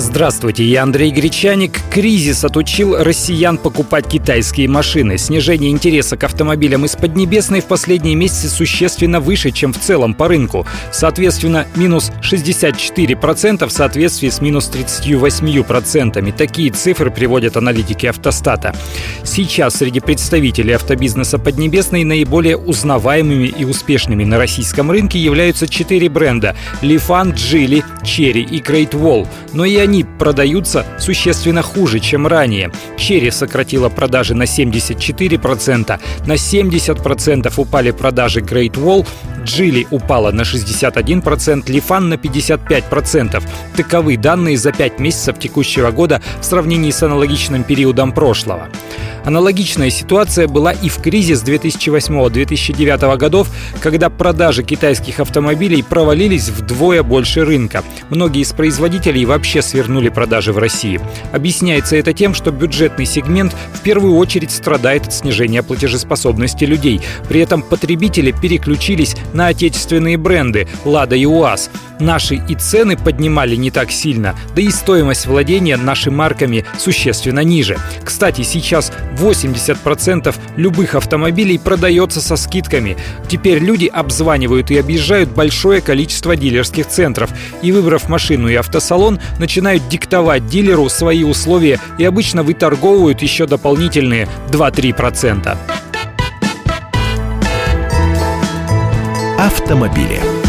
Здравствуйте, я Андрей Гречаник. Кризис отучил россиян покупать китайские машины. Снижение интереса к автомобилям из Поднебесной в последние месяцы существенно выше, чем в целом по рынку. Соответственно, минус 64% в соответствии с минус 38%. Такие цифры приводят аналитики автостата. Сейчас среди представителей автобизнеса Поднебесной наиболее узнаваемыми и успешными на российском рынке являются четыре бренда – Лифан, Джили, Черри и Great Wall. Но и они они продаются существенно хуже, чем ранее. Черри сократила продажи на 74%, на 70% упали продажи Great Wall, Джили упала на 61%, Лифан на 55%. Таковы данные за 5 месяцев текущего года в сравнении с аналогичным периодом прошлого. Аналогичная ситуация была и в кризис 2008-2009 годов, когда продажи китайских автомобилей провалились вдвое больше рынка. Многие из производителей вообще свернули продажи в России. Объясняется это тем, что бюджетный сегмент в первую очередь страдает от снижения платежеспособности людей. При этом потребители переключились на отечественные бренды «Лада» и «УАЗ». Наши и цены поднимали не так сильно, да и стоимость владения нашими марками существенно ниже. Кстати, сейчас 80% любых автомобилей продается со скидками. Теперь люди обзванивают и объезжают большое количество дилерских центров и, выбрав машину и автосалон, начинают диктовать дилеру свои условия и обычно выторговывают еще дополнительные 2-3%. Автомобили.